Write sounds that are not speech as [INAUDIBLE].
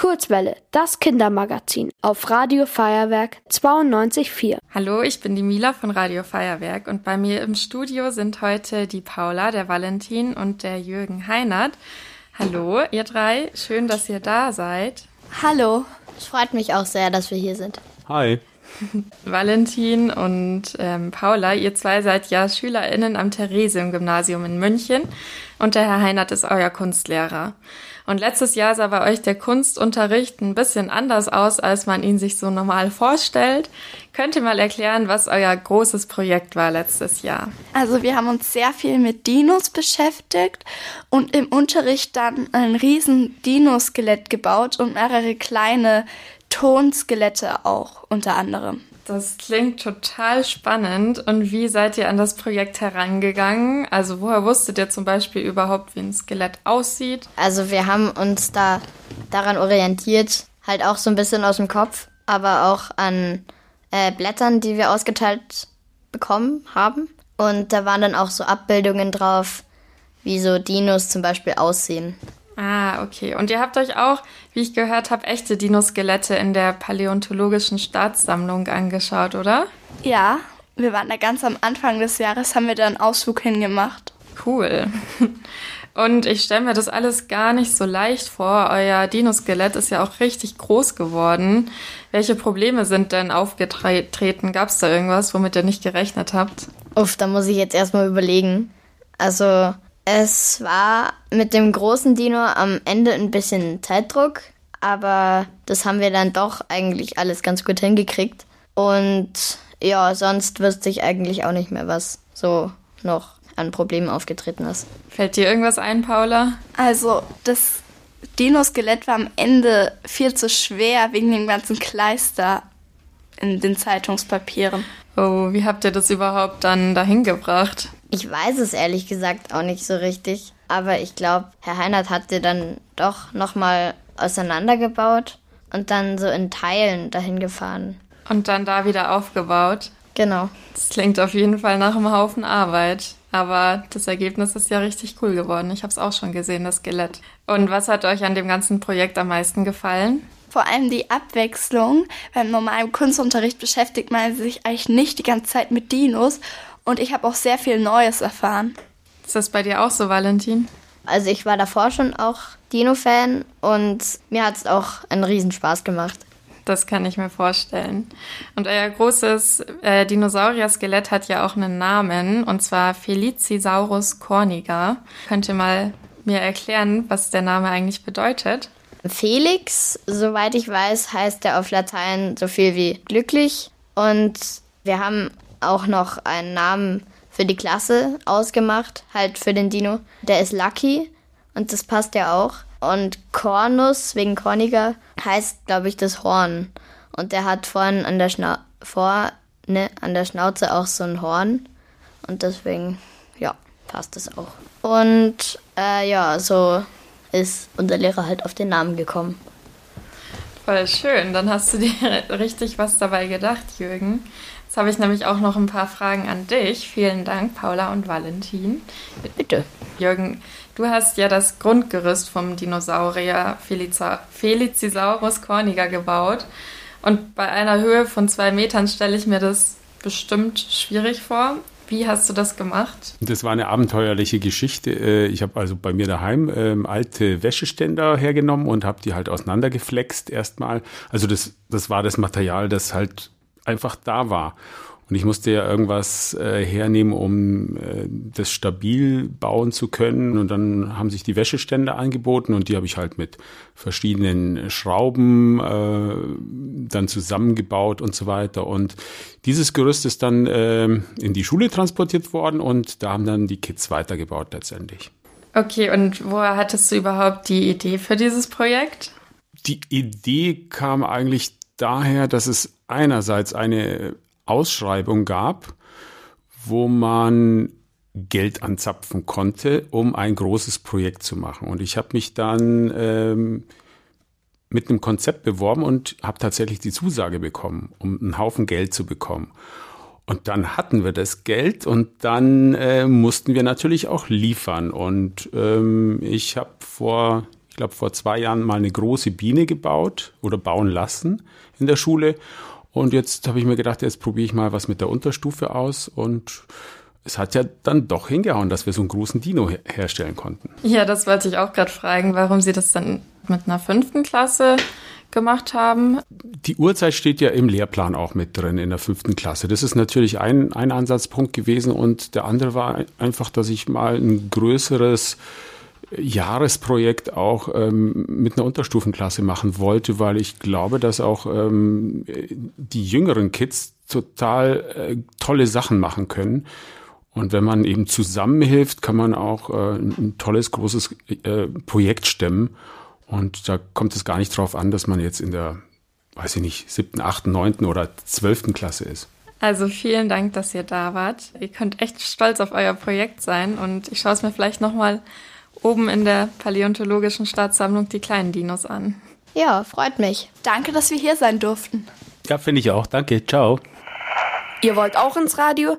Kurzwelle, das Kindermagazin auf Radio Feuerwerk 92.4. Hallo, ich bin die Mila von Radio Feuerwerk und bei mir im Studio sind heute die Paula, der Valentin und der Jürgen Heinert. Hallo, ihr drei, schön, dass ihr da seid. Hallo, es freut mich auch sehr, dass wir hier sind. Hi. [LAUGHS] Valentin und ähm, Paula, ihr zwei seid ja SchülerInnen am Theresium-Gymnasium in München und der Herr Heinert ist euer Kunstlehrer. Und letztes Jahr sah bei euch der Kunstunterricht ein bisschen anders aus, als man ihn sich so normal vorstellt. Könnt ihr mal erklären, was euer großes Projekt war letztes Jahr? Also wir haben uns sehr viel mit Dinos beschäftigt und im Unterricht dann ein riesen Dinoskelett gebaut und mehrere kleine Tonskelette auch unter anderem. Das klingt total spannend. Und wie seid ihr an das Projekt herangegangen? Also woher wusstet ihr zum Beispiel überhaupt, wie ein Skelett aussieht? Also wir haben uns da daran orientiert, halt auch so ein bisschen aus dem Kopf, aber auch an äh, Blättern, die wir ausgeteilt bekommen haben. Und da waren dann auch so Abbildungen drauf, wie so Dinos zum Beispiel aussehen. Ah, okay. Und ihr habt euch auch, wie ich gehört habe, echte Dinoskelette in der Paläontologischen Staatssammlung angeschaut, oder? Ja, wir waren da ganz am Anfang des Jahres, haben wir da einen Ausflug hingemacht. Cool. [LAUGHS] Und ich stelle mir das alles gar nicht so leicht vor. Euer Dinoskelett ist ja auch richtig groß geworden. Welche Probleme sind denn aufgetreten? Gab es da irgendwas, womit ihr nicht gerechnet habt? Uff, da muss ich jetzt erstmal überlegen. Also es war mit dem großen Dino am Ende ein bisschen Zeitdruck, aber das haben wir dann doch eigentlich alles ganz gut hingekriegt. Und ja, sonst wüsste ich eigentlich auch nicht mehr, was so noch an Problemen aufgetreten ist. Fällt dir irgendwas ein, Paula? Also, das Dino-Skelett war am Ende viel zu schwer wegen dem ganzen Kleister in den Zeitungspapieren. Oh, wie habt ihr das überhaupt dann dahin gebracht? Ich weiß es ehrlich gesagt auch nicht so richtig, aber ich glaube, Herr Heinert hat sie dann doch nochmal auseinandergebaut und dann so in Teilen dahin gefahren. Und dann da wieder aufgebaut. Genau. Das klingt auf jeden Fall nach einem Haufen Arbeit. Aber das Ergebnis ist ja richtig cool geworden. Ich habe es auch schon gesehen, das Skelett. Und was hat euch an dem ganzen Projekt am meisten gefallen? Vor allem die Abwechslung. Beim normalen Kunstunterricht beschäftigt man sich eigentlich nicht die ganze Zeit mit Dinos und ich habe auch sehr viel Neues erfahren. Ist das bei dir auch so, Valentin? Also ich war davor schon auch Dino-Fan und mir hat es auch einen Riesenspaß gemacht. Das kann ich mir vorstellen. Und euer großes äh, Dinosaurier-Skelett hat ja auch einen Namen, und zwar Felicisaurus corniga. Könnt ihr mal mir erklären, was der Name eigentlich bedeutet? Felix, soweit ich weiß, heißt er auf Latein so viel wie glücklich. Und wir haben auch noch einen Namen für die Klasse ausgemacht, halt für den Dino. Der ist Lucky und das passt ja auch. Und Cornus, wegen Corniger, heißt, glaube ich, das Horn. Und der hat vorne an der, Schna vorne an der Schnauze auch so ein Horn. Und deswegen, ja, passt das auch. Und äh, ja, so ist unser Lehrer halt auf den Namen gekommen. Voll schön, dann hast du dir [LAUGHS] richtig was dabei gedacht, Jürgen. Jetzt habe ich nämlich auch noch ein paar Fragen an dich. Vielen Dank, Paula und Valentin. Bitte. Jürgen, du hast ja das Grundgerüst vom Dinosaurier Felicisaurus corniger gebaut. Und bei einer Höhe von zwei Metern stelle ich mir das bestimmt schwierig vor. Wie hast du das gemacht? Das war eine abenteuerliche Geschichte. Äh, ich habe also bei mir daheim ähm, alte Wäscheständer hergenommen und habe die halt auseinandergeflext erstmal. Also das, das war das Material, das halt einfach da war. Und ich musste ja irgendwas äh, hernehmen, um äh, das stabil bauen zu können. Und dann haben sich die Wäscheständer angeboten und die habe ich halt mit verschiedenen Schrauben äh, dann zusammengebaut und so weiter. Und dieses Gerüst ist dann äh, in die Schule transportiert worden und da haben dann die Kids weitergebaut letztendlich. Okay, und woher hattest du überhaupt die Idee für dieses Projekt? Die Idee kam eigentlich daher, dass es einerseits eine Ausschreibung gab, wo man Geld anzapfen konnte, um ein großes Projekt zu machen. Und ich habe mich dann ähm, mit einem Konzept beworben und habe tatsächlich die Zusage bekommen, um einen Haufen Geld zu bekommen. Und dann hatten wir das Geld und dann äh, mussten wir natürlich auch liefern. Und ähm, ich habe vor, ich glaube vor zwei Jahren mal eine große Biene gebaut oder bauen lassen in der Schule. Und jetzt habe ich mir gedacht, jetzt probiere ich mal was mit der Unterstufe aus und es hat ja dann doch hingehauen, dass wir so einen großen Dino her herstellen konnten. Ja, das wollte ich auch gerade fragen, warum Sie das dann mit einer fünften Klasse gemacht haben. Die Uhrzeit steht ja im Lehrplan auch mit drin in der fünften Klasse. Das ist natürlich ein, ein Ansatzpunkt gewesen und der andere war einfach, dass ich mal ein größeres Jahresprojekt auch ähm, mit einer Unterstufenklasse machen wollte, weil ich glaube, dass auch ähm, die jüngeren Kids total äh, tolle Sachen machen können. Und wenn man eben zusammenhilft, kann man auch äh, ein tolles, großes äh, Projekt stemmen. Und da kommt es gar nicht drauf an, dass man jetzt in der, weiß ich nicht, siebten, achten, neunten oder zwölften Klasse ist. Also vielen Dank, dass ihr da wart. Ihr könnt echt stolz auf euer Projekt sein und ich schaue es mir vielleicht nochmal oben in der Paläontologischen Staatssammlung die kleinen Dinos an. Ja, freut mich. Danke, dass wir hier sein durften. Ja, finde ich auch. Danke. Ciao. Ihr wollt auch ins Radio?